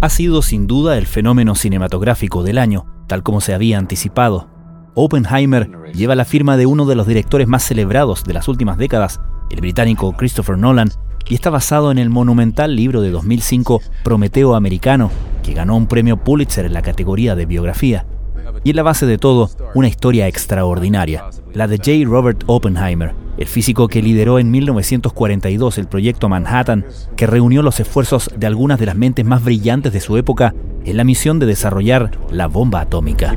Ha sido sin duda el fenómeno cinematográfico del año, tal como se había anticipado. Oppenheimer lleva la firma de uno de los directores más celebrados de las últimas décadas, el británico Christopher Nolan, y está basado en el monumental libro de 2005 Prometeo Americano, que ganó un premio Pulitzer en la categoría de biografía. Y en la base de todo, una historia extraordinaria, la de J. Robert Oppenheimer, el físico que lideró en 1942 el proyecto Manhattan, que reunió los esfuerzos de algunas de las mentes más brillantes de su época en la misión de desarrollar la bomba atómica.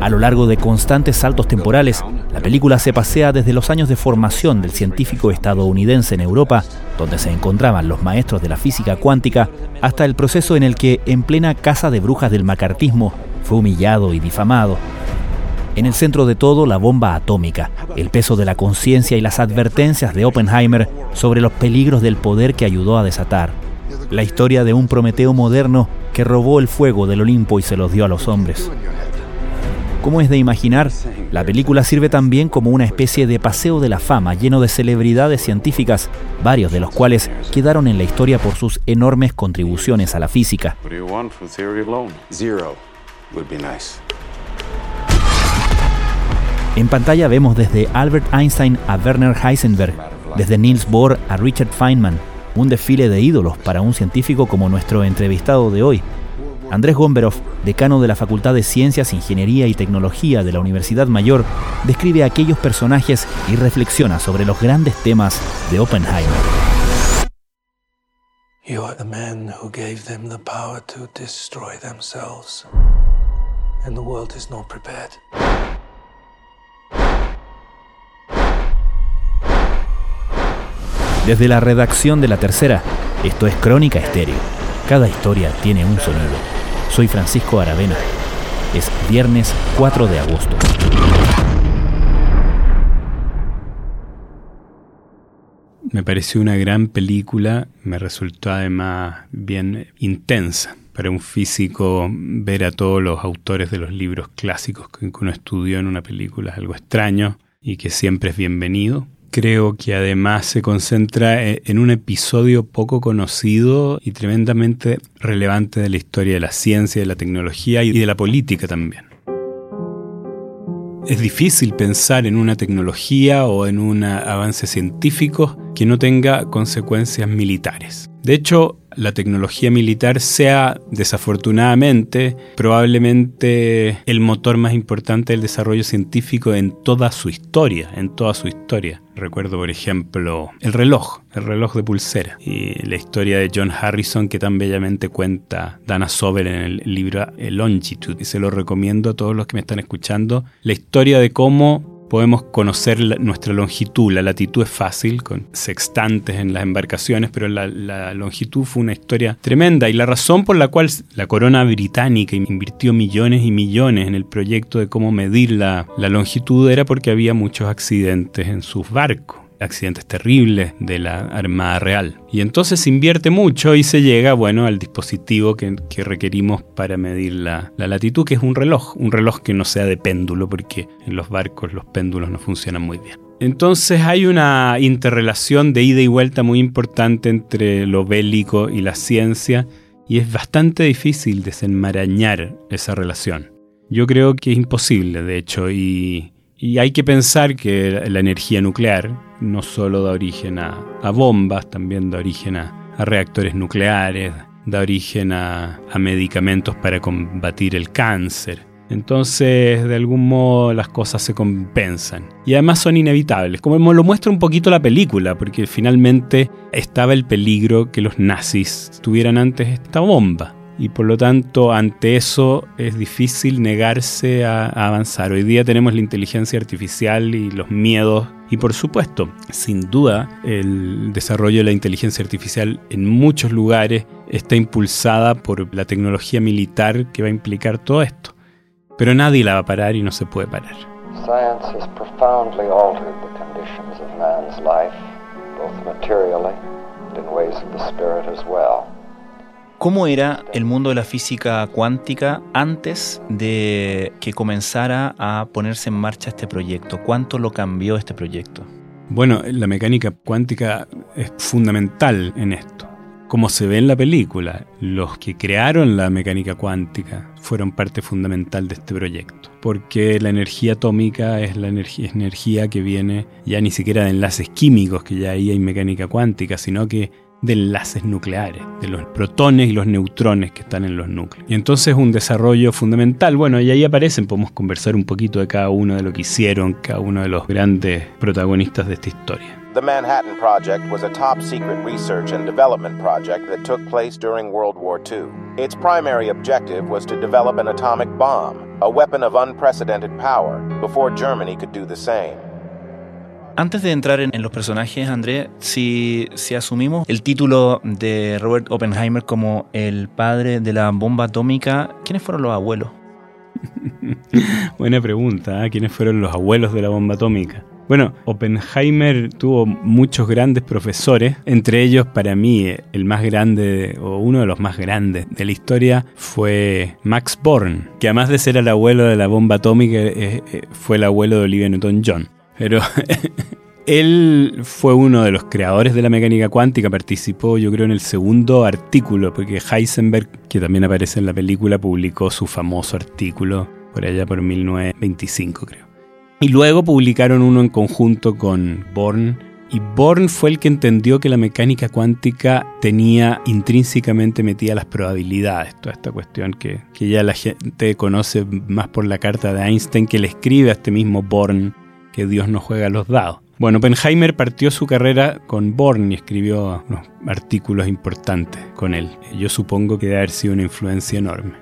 A lo largo de constantes saltos temporales, la película se pasea desde los años de formación del científico estadounidense en Europa, donde se encontraban los maestros de la física cuántica, hasta el proceso en el que, en plena casa de brujas del macartismo, fue humillado y difamado. En el centro de todo, la bomba atómica, el peso de la conciencia y las advertencias de Oppenheimer sobre los peligros del poder que ayudó a desatar. La historia de un Prometeo moderno que robó el fuego del Olimpo y se los dio a los hombres. Como es de imaginar, la película sirve también como una especie de paseo de la fama lleno de celebridades científicas, varios de los cuales quedaron en la historia por sus enormes contribuciones a la física. En pantalla vemos desde Albert Einstein a Werner Heisenberg, desde Niels Bohr a Richard Feynman, un desfile de ídolos para un científico como nuestro entrevistado de hoy, Andrés Gomberov, decano de la Facultad de Ciencias, Ingeniería y Tecnología de la Universidad Mayor, describe a aquellos personajes y reflexiona sobre los grandes temas de Oppenheimer. You are the man who gave them the power to destroy themselves. And the world is not prepared. Desde la redacción de la tercera, esto es Crónica Estéreo. Cada historia tiene un sonido. Soy Francisco Aravena. Es viernes 4 de agosto. Me pareció una gran película, me resultó además bien intensa. Para un físico ver a todos los autores de los libros clásicos que uno estudió en una película es algo extraño y que siempre es bienvenido creo que además se concentra e, en un episodio poco conocido y tremendamente relevante de la historia de la ciencia, de la tecnología y de la política también. Es difícil pensar en una tecnología o en un avance científico que no tenga consecuencias militares. De hecho, la tecnología militar sea, desafortunadamente, probablemente el motor más importante del desarrollo científico en toda su historia, en toda su historia. Recuerdo, por ejemplo, el reloj, el reloj de pulsera, y la historia de John Harrison que tan bellamente cuenta Dana Sober en el libro Longitude, y se lo recomiendo a todos los que me están escuchando, la historia de cómo podemos conocer nuestra longitud. La latitud es fácil, con sextantes en las embarcaciones, pero la, longitud fue una historia tremenda y la razón por la cual la corona británica invirtió millones y millones en el proyecto de cómo medir la longitud era porque había muchos accidentes en sus barcos accidentes terribles de la Armada Real. Y entonces se invierte mucho y se llega, bueno, al dispositivo que, requerimos para medir la, la, latitud, que es un reloj, un reloj que no sea de péndulo, porque en los barcos los péndulos no funcionan muy bien. Entonces hay una interrelación de ida y vuelta muy importante entre lo bélico y la ciencia, y es bastante difícil desenmarañar esa relación. Yo creo que es imposible, de hecho, y hay que pensar que la energía nuclear no solo da origen a, bombas, también da origen a, reactores nucleares, da origen a, medicamentos para combatir el cáncer. Entonces, de algún modo, las cosas se compensan. Y además son inevitables, como lo muestra un poquito la película, porque finalmente estaba el peligro que los nazis tuvieran antes esta bomba y por lo tanto ante eso es difícil negarse a, avanzar. Hoy día tenemos la inteligencia artificial y los miedos y por supuesto, sin duda, el desarrollo de la inteligencia artificial en muchos lugares está impulsada por la tecnología militar que va a implicar todo esto. Pero nadie la va a parar y no se puede parar. Science has profoundly altered the conditions of man's life, both materially and in ways of the spirit as well. ¿Cómo era el mundo de la física cuántica antes de que comenzara a ponerse en marcha este proyecto? ¿Cuánto lo cambió este proyecto? Bueno, la mecánica cuántica es fundamental en esto. Como se ve en la película, los que crearon la mecánica cuántica fueron parte fundamental de este proyecto, porque la energía atómica es la energía, energía que viene ya ni siquiera de enlaces químicos, que ya ahí hay mecánica cuántica, sino que de enlaces nucleares, de los protones y los neutrones que están en los núcleos. Y entonces un desarrollo fundamental. Bueno, y ahí aparecen, podemos conversar un poquito de cada uno de lo que hicieron, cada uno de los grandes protagonistas de esta historia. The Manhattan Project was a top secret research and development project that took place during World War II. Its primary objective was to develop an atomic bomb, a weapon of unprecedented power, before Germany could do the same. Antes de entrar en, los personajes, André, si, asumimos el título de Robert Oppenheimer como el padre de la bomba atómica, ¿quiénes fueron los abuelos? Buena pregunta, ¿eh? ¿quiénes fueron los abuelos de la bomba atómica? Bueno, Oppenheimer tuvo muchos grandes profesores, entre ellos para mí el más grande o uno de los más grandes de la historia fue Max Born, que además de ser el abuelo de la bomba atómica eh, eh, fue el abuelo de Olivia Newton-John. Pero él fue uno de los creadores de la mecánica cuántica, participó yo creo en el segundo artículo, porque Heisenberg, que también aparece en la película, publicó su famoso artículo por allá por 1925 creo. Y luego publicaron uno en conjunto con Born. Y Born fue el que entendió que la mecánica cuántica tenía intrínsecamente metidas las probabilidades, toda esta cuestión que, que ya la gente conoce más por la carta de Einstein que le escribe a este mismo Born que Dios no juega los dados. Bueno, Oppenheimer partió su carrera con Born y escribió unos artículos importantes con él. Yo supongo que debe haber sido una influencia enorme.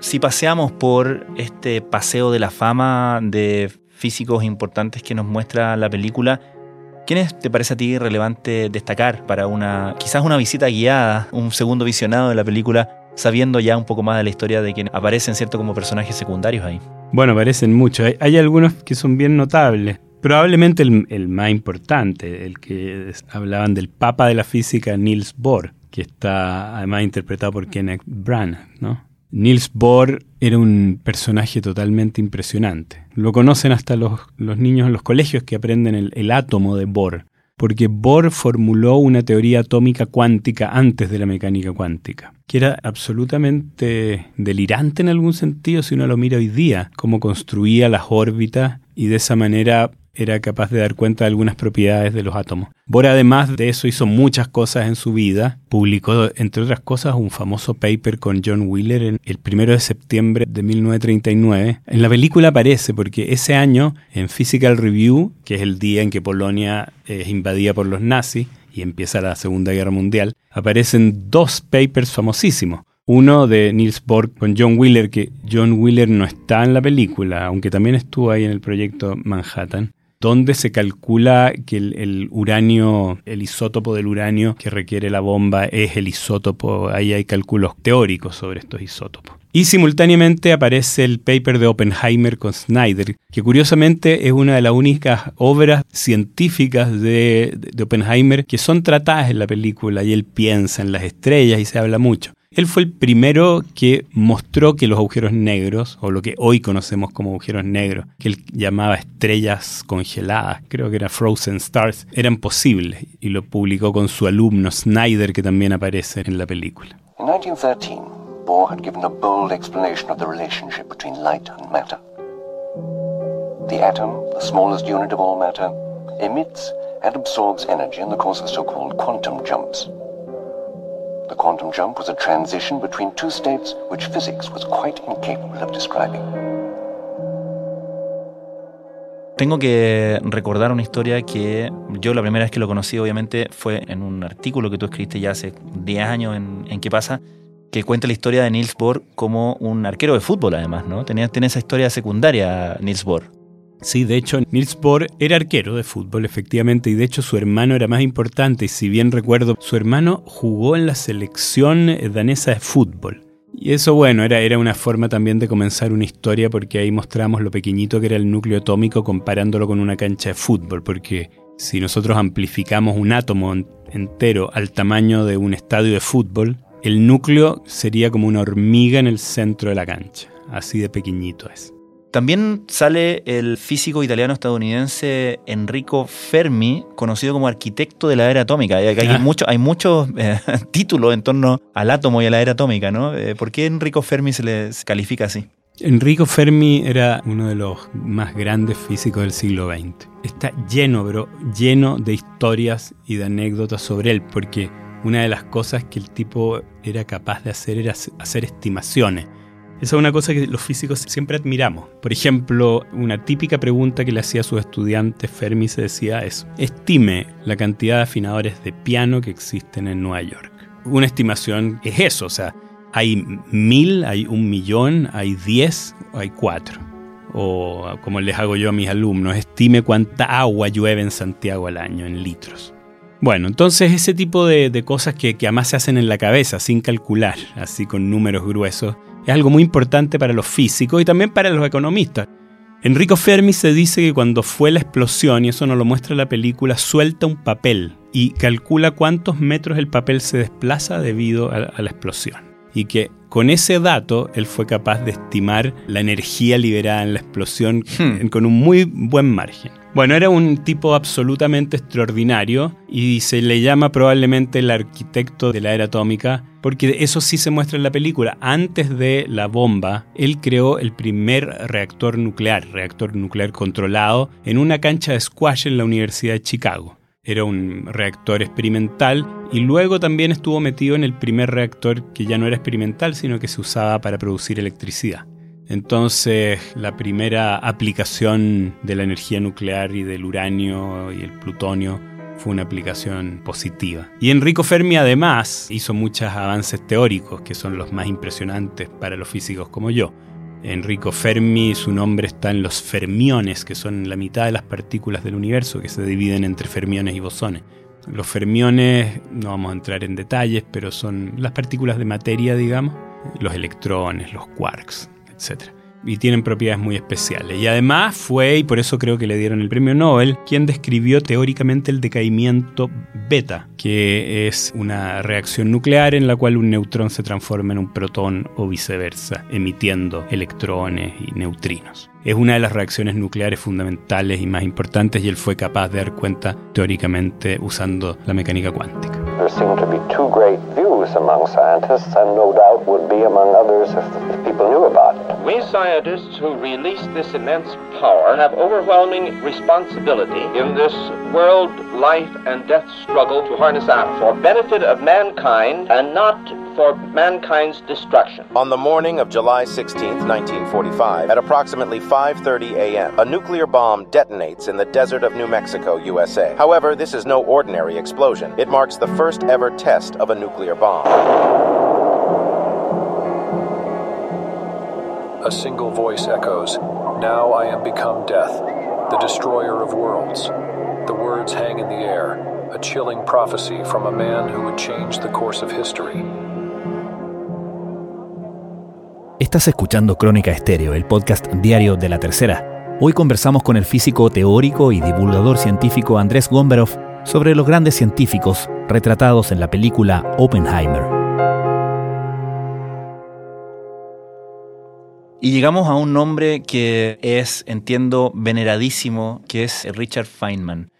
Si paseamos por este paseo de la fama de físicos importantes que nos muestra la película, ¿quiénes te parece a ti relevante destacar para una quizás una visita guiada, un segundo visionado de la película, sabiendo ya un poco más de la historia de quienes aparecen cierto como personajes secundarios ahí? Bueno, aparecen muchos. Hay, algunos que son bien notables. Probablemente el, más importante, el que hablaban del papa de la física, Niels Bohr, que está además interpretado por Kenneth Branagh, ¿no? Niels Bohr era un personaje totalmente impresionante. Lo conocen hasta los, niños en los colegios que aprenden el átomo de Bohr, porque Bohr formuló una teoría atómica cuántica antes de la mecánica cuántica, que era absolutamente delirante en algún sentido si uno lo mira hoy día, cómo construía las órbitas y de esa manera era capaz de dar cuenta de algunas propiedades de los átomos. Bohr además de eso hizo muchas cosas en su vida. Publicó, entre otras cosas, un famoso paper con John Wheeler en el 1 de septiembre de 1939. En la película aparece porque ese año, en Physical Review, que es el día en que Polonia es invadida por los nazis y empieza la Segunda Guerra Mundial, aparecen dos papers famosísimos. Uno de Niels Bohr con John Wheeler, que John Wheeler no está en la película, aunque también estuvo ahí en el proyecto Manhattan donde se calcula que el, uranio, el isótopo del uranio que requiere la bomba es el isótopo, ahí hay cálculos teóricos sobre estos isótopos. Y simultáneamente aparece el paper de Oppenheimer con Snyder, que curiosamente es una de las únicas obras científicas de, de Oppenheimer que son tratadas en la película y él piensa en las estrellas y se habla mucho. Él fue el primero que mostró que los agujeros negros, o lo que hoy conocemos como agujeros negros, que él llamaba estrellas congeladas, creo que era Frozen Stars, eran posibles, y lo publicó con su alumno Snyder, que también aparece en la película. En 1913, Bohr had given a bold explanation of the relationship between light and matter. The atom, the smallest unit of all matter, emits and absorbs energy in the course of so-called quantum jumps. The quantum jump was a transition between two states which physics was quite incapable of describing. Tengo que recordar una historia que yo la primera vez que lo conocí obviamente fue en un artículo que tú escribiste ya hace 10 años en, en ¿Qué pasa? que cuenta la historia de Niels Bohr como un arquero de fútbol además, ¿no? Tenía, tiene esa historia secundaria Niels Bohr. Sí, de hecho, Niels Bohr era arquero de fútbol, efectivamente, y de hecho su hermano era más importante, y si bien recuerdo, su hermano jugó en la selección danesa de fútbol. Y eso, bueno, era, era una forma también de comenzar una historia porque ahí mostramos lo pequeñito que era el núcleo atómico comparándolo con una cancha de fútbol, porque si nosotros amplificamos un átomo entero al tamaño de un estadio de fútbol, el núcleo sería como una hormiga en el centro de la cancha. Así de pequeñito es. También sale el físico italiano-estadounidense Enrico Fermi, conocido como arquitecto de la era atómica. Hay, hay, hay muchos eh, títulos en torno al átomo y a la era atómica, ¿no? Eh, ¿Por qué Enrico Fermi se le califica así? Enrico Fermi era uno de los más grandes físicos del siglo XX. Está lleno, pero lleno de historias y de anécdotas sobre él, porque una de las cosas que el tipo era capaz de hacer era hacer estimaciones. Esa es una cosa que los físicos siempre admiramos. Por ejemplo, una típica pregunta que le hacía a sus estudiantes Fermi se decía es, estime la cantidad de afinadores de piano que existen en Nueva York. Una estimación es eso, o sea, hay mil, hay un millón, hay diez, hay cuatro. O como les hago yo a mis alumnos, estime cuánta agua llueve en Santiago al año, en litros. Bueno, entonces ese tipo de, cosas que, que, además se hacen en la cabeza, sin calcular, así con números gruesos, es algo muy importante para los físicos y también para los economistas. Enrico Fermi se dice que cuando fue la explosión, y eso nos lo muestra la película, suelta un papel y calcula cuántos metros el papel se desplaza debido a la explosión y que con ese dato él fue capaz de estimar la energía liberada en la explosión hmm. con un muy buen margen. Bueno, era un tipo absolutamente extraordinario y se le llama probablemente el arquitecto de la era atómica porque eso sí se muestra en la película. Antes de la bomba, él creó el primer reactor nuclear, reactor nuclear controlado, en una cancha de squash en la Universidad de Chicago era un reactor experimental y luego también estuvo metido en el primer reactor que ya no era experimental, sino que se usaba para producir electricidad. Entonces, la primera aplicación de la energía nuclear y del uranio y el plutonio fue una aplicación positiva. Y Enrico Fermi además hizo muchos avances teóricos que son los más impresionantes para los físicos como yo. Enrico Fermi, su nombre está en los fermiones, que son la mitad de las partículas del universo que se dividen entre fermiones y bosones. Los fermiones, no vamos a entrar en detalles, pero son las partículas de materia, digamos, los electrones, los quarks, etc y tienen propiedades muy especiales. Y además fue, y por eso creo que le dieron el premio Nobel, quien describió teóricamente el decaimiento beta, que es una reacción nuclear en la cual un neutrón se transforma en un protón o viceversa, emitiendo electrones y neutrinos. Es una de las reacciones nucleares fundamentales y más importantes y él fue capaz de dar cuenta teóricamente usando la mecánica cuántica. Among scientists, and no doubt would be among others if, if people knew about it. We scientists who release this immense power have overwhelming responsibility in this world life and death struggle to harness atom for benefit of mankind and not for mankind's destruction. On the morning of July 16, 1945, at approximately 5:30 a.m., a nuclear bomb detonates in the desert of New Mexico, USA. However, this is no ordinary explosion. It marks the first ever test of a nuclear bomb. A single voice echoes, "Now I am become death, the destroyer of worlds." The words hang in the air, a chilling prophecy from a man who would change the course of history. Estás escuchando Crónica Estéreo, el podcast diario de la Tercera. Hoy conversamos con el físico teórico y divulgador científico Andrés Gomberov sobre los grandes científicos retratados en la película Oppenheimer. Y llegamos a un nombre que es, entiendo, veneradísimo, que es Richard Feynman.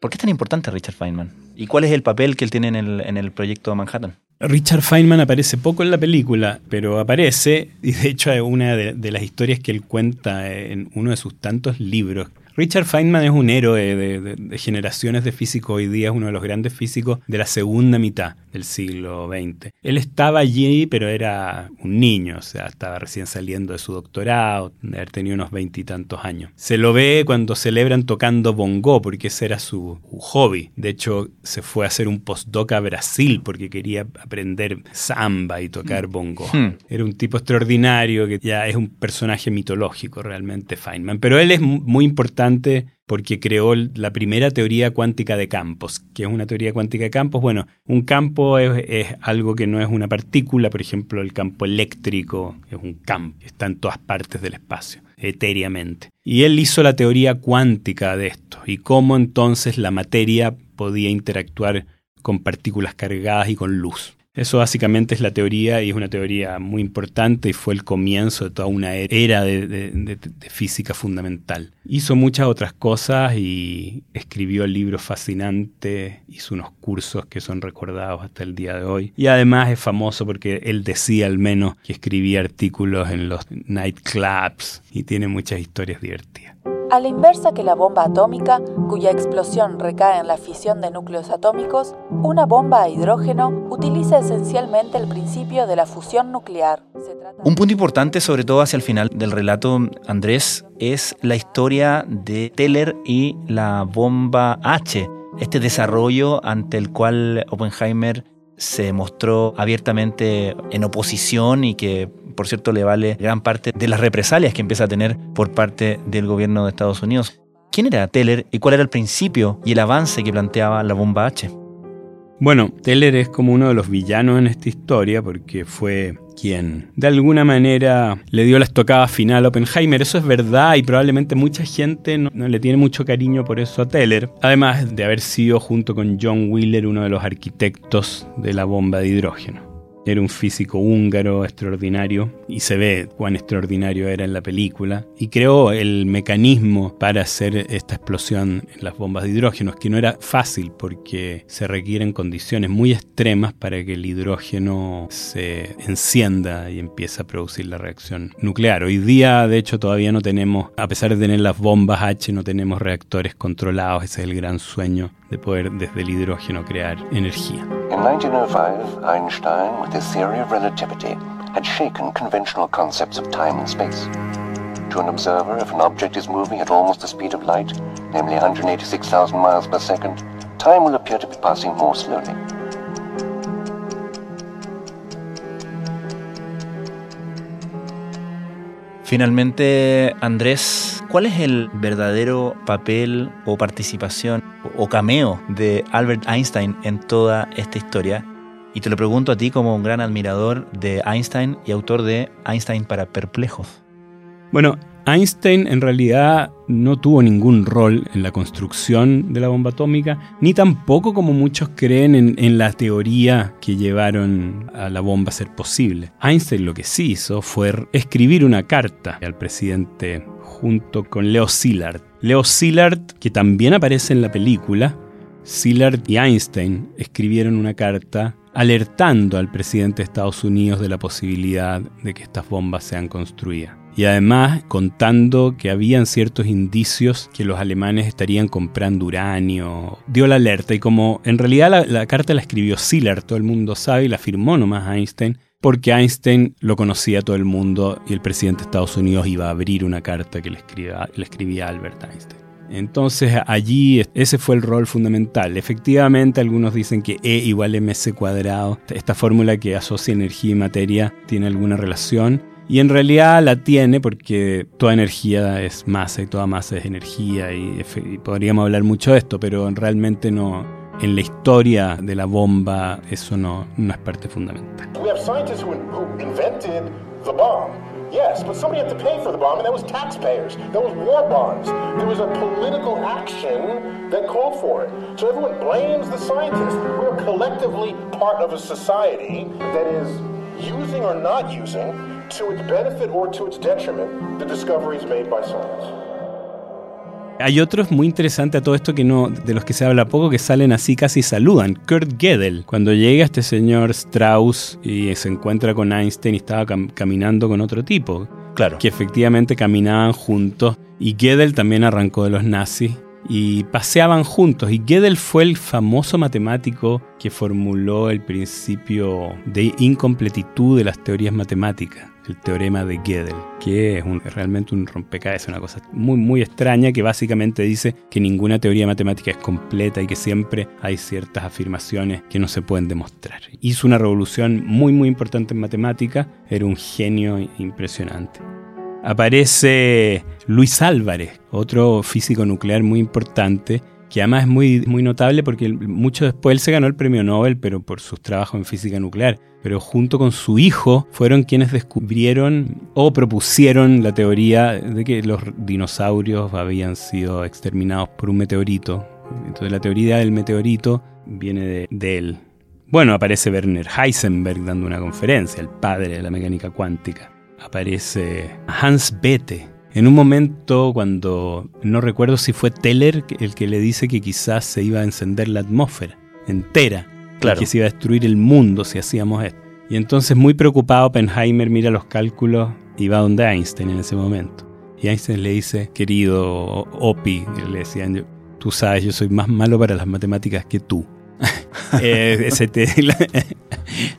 ¿Por qué es tan importante Richard Feynman? ¿Y cuál es el papel que él tiene en el, en el proyecto Manhattan? Richard Feynman aparece poco en la película, pero aparece, y de hecho es una de, de, las historias que él cuenta en uno de sus tantos libros. Richard Feynman es un héroe de, generaciones de físicos. Hoy día, es uno de los grandes físicos de la segunda mitad del siglo XX. Él estaba allí, pero era un niño, o sea, estaba recién saliendo de su doctorado, de haber tenido unos veintitantos años. Se lo ve cuando celebran tocando bongo, porque ese era su hobby. De hecho, se fue a hacer un postdoc a Brasil porque quería aprender samba y tocar mm. bongo. Hmm. Era un tipo extraordinario que ya es un personaje mitológico realmente, Feynman. Pero él es muy importante porque creó la primera teoría cuántica de campos. ¿Qué es una teoría cuántica de campos? Bueno, un campo es, algo que no es una partícula, por ejemplo, el campo eléctrico es un campo, está en todas partes del espacio, etéreamente. Y él hizo la teoría cuántica de esto y cómo entonces la materia podía interactuar con partículas cargadas y con luz. Eso básicamente es la teoría y es una teoría muy importante y fue el comienzo de toda una era de, física fundamental. Hizo muchas otras cosas y escribió libros fascinantes, hizo unos cursos que son recordados hasta el día de hoy. Y además es famoso porque él decía al menos que escribía artículos en los nightclubs y tiene muchas historias divertidas. A la inversa que la bomba atómica, cuya explosión recae en la fisión de núcleos atómicos, una bomba a hidrógeno utiliza esencialmente el principio de la fusión nuclear. Un punto importante, sobre todo hacia el final del relato, Andrés, es la historia de Teller y la bomba H, este desarrollo ante el cual Oppenheimer se mostró abiertamente en oposición y que, por cierto, le vale gran parte de las represalias que empieza a tener por parte del gobierno de Estados Unidos. ¿Quién era Teller y cuál era el principio y el avance que planteaba la bomba H? Bueno, Teller es como uno de los villanos en esta historia porque fue quien de alguna manera le dio la estocada final a Oppenheimer. Eso es verdad y probablemente mucha gente no, le tiene mucho cariño por eso a Teller. Además de haber sido junto con John Wheeler uno de los arquitectos de la bomba de hidrógeno. Era un físico húngaro extraordinario y se ve cuán extraordinario era en la película y creó el mecanismo para hacer esta explosión en las bombas de hidrógeno, que no era fácil porque se requieren condiciones muy extremas para que el hidrógeno se encienda y empiece a producir la reacción nuclear. Hoy día, de hecho, todavía no tenemos, a pesar de tener las bombas H, no tenemos reactores controlados, ese es el gran sueño de poder desde el hidrógeno crear energía. In 1905, Einstein, with his theory of relativity, had shaken conventional concepts of time and space. To an observer, if an object is moving at almost the speed of light, namely 186,000 miles per second, time will appear to be passing more slowly. Finalmente, Andrés, ¿cuál es el verdadero papel o participación o cameo de Albert Einstein en toda esta historia? Y te lo pregunto a ti como un gran admirador de Einstein y autor de Einstein para Perplejos. Bueno, Einstein en realidad no tuvo ningún rol en la construcción de la bomba atómica, ni tampoco como muchos creen en, la teoría que llevaron a la bomba a ser posible. Einstein lo que sí hizo fue escribir una carta al presidente junto con Leo Szilard. Leo Szilard, que también aparece en la película, Szilard y Einstein escribieron una carta alertando al presidente de Estados Unidos de la posibilidad de que estas bombas sean construidas y además contando que habían ciertos indicios que los alemanes estarían comprando uranio. Dio la alerta y como en realidad la, carta la escribió Szilard, todo el mundo sabe, y la firmó nomás Einstein, porque Einstein lo conocía todo el mundo y el presidente de Estados Unidos iba a abrir una carta que le escribía, le escribía Albert Einstein. Entonces allí ese fue el rol fundamental. Efectivamente algunos dicen que E igual mc cuadrado, esta fórmula que asocia energía y materia tiene alguna relación, y en realidad la tiene porque toda energía es masa y toda masa es energía y, podríamos hablar mucho de esto, pero realmente no, en la historia de la bomba eso no, no es parte fundamental. We have scientists who, who invented the bomb. Yes, but somebody had to pay for the bomb, and that was taxpayers. That was war bonds. There was a political action that called for it. So everyone blames the scientists. We're collectively part of a society that is using or not using hay otros muy interesantes a todo esto que no, de los que se habla poco, que salen así casi saludan. Kurt Gödel, cuando llega este señor Strauss y se encuentra con Einstein y estaba caminando con otro tipo. Claro. Que efectivamente caminaban juntos. Y Gödel también arrancó de los nazis y paseaban juntos. Y Gödel fue el famoso matemático que formuló el principio de incompletitud de las teorías matemáticas el teorema de Gödel, que es realmente un rompecabezas, una cosa muy, muy extraña que básicamente dice que ninguna teoría matemática es completa y que siempre hay ciertas afirmaciones que no se pueden demostrar. Hizo una revolución muy, muy importante en matemática, era un genio impresionante. Aparece Luis Álvarez, otro físico nuclear muy importante, que además es muy, notable porque mucho después él se ganó el premio Nobel, pero por sus trabajos en física nuclear. Pero junto con su hijo fueron quienes descubrieron o propusieron la teoría de que los dinosaurios habían sido exterminados por un meteorito. Entonces la teoría del meteorito viene de él. Bueno, aparece Werner Heisenberg dando una conferencia, el padre de la mecánica cuántica. Aparece Hans Bethe, en un momento cuando no recuerdo si fue Teller el que le dice que quizás se iba a encender la atmósfera entera, claro. que se iba a destruir el mundo si hacíamos esto. Y entonces muy preocupado Oppenheimer mira los cálculos y va donde Einstein en ese momento. Y Einstein le dice, querido Opi, le decían, tú sabes, yo soy más malo para las matemáticas que tú. eh, la,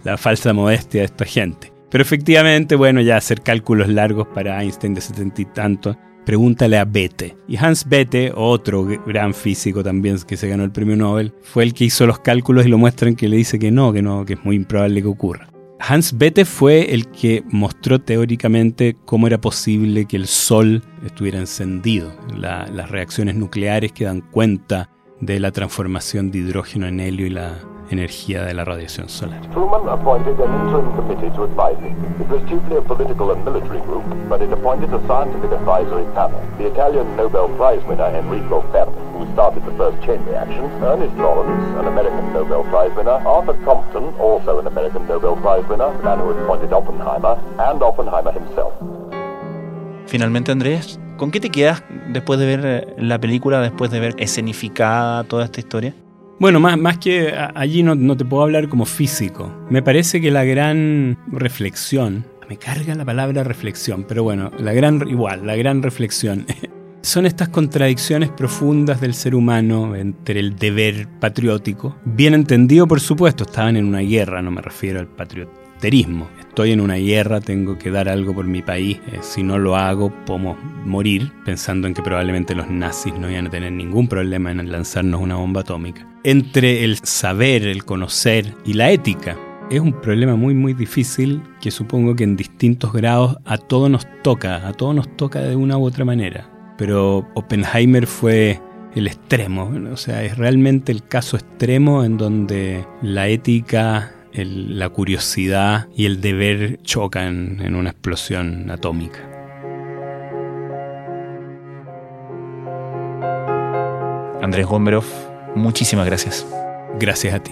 la falsa modestia de esta gente. Pero efectivamente, bueno, ya hacer cálculos largos para Einstein de setenta y tanto, pregúntale a Bethe. Y Hans Bethe, otro gran físico también que se ganó el premio Nobel, fue el que hizo los cálculos y lo muestran que le dice que no, que no, que es muy improbable que ocurra. Hans Bethe fue el que mostró teóricamente cómo era posible que el Sol estuviera encendido, las reacciones nucleares que dan cuenta de la transformación de hidrógeno en helio y la energía de la radiación solar. Truman appointed an interim committee to advise him. It was chiefly a political and military group, but it appointed a scientific advisory panel. The Italian Nobel Prize winner Enrico Fermi, who started the first chain reaction, Ernest Lawrence, an American Nobel Prize winner, Arthur Compton, also an American Nobel Prize winner, the man who appointed Oppenheimer, and Oppenheimer himself. Finalmente, Andrés, ¿con qué te quedas después de ver eh, la película, después de ver escenificada toda esta historia? Bueno, más, más que allí no, no, te puedo hablar como físico. Me parece que la gran reflexión, me carga la palabra reflexión, pero bueno, la gran, igual, la gran reflexión, son estas contradicciones profundas del ser humano entre el deber patriótico, bien entendido por supuesto, estaban en una guerra, no me refiero al estoy en una guerra, tengo que dar algo por mi país, eh, si no lo hago podemos morir, pensando en que probablemente los nazis no iban a tener ningún problema en lanzarnos una bomba atómica. Entre el saber, el conocer y la ética, es un problema muy muy difícil que supongo que en distintos grados a todos nos toca, a todos nos toca de una u otra manera. Pero Oppenheimer fue el extremo, o sea, es realmente el caso extremo en donde la ética la curiosidad y el deber chocan en una explosión atómica. Andrés Gomberov, muchísimas gracias. Gracias a ti.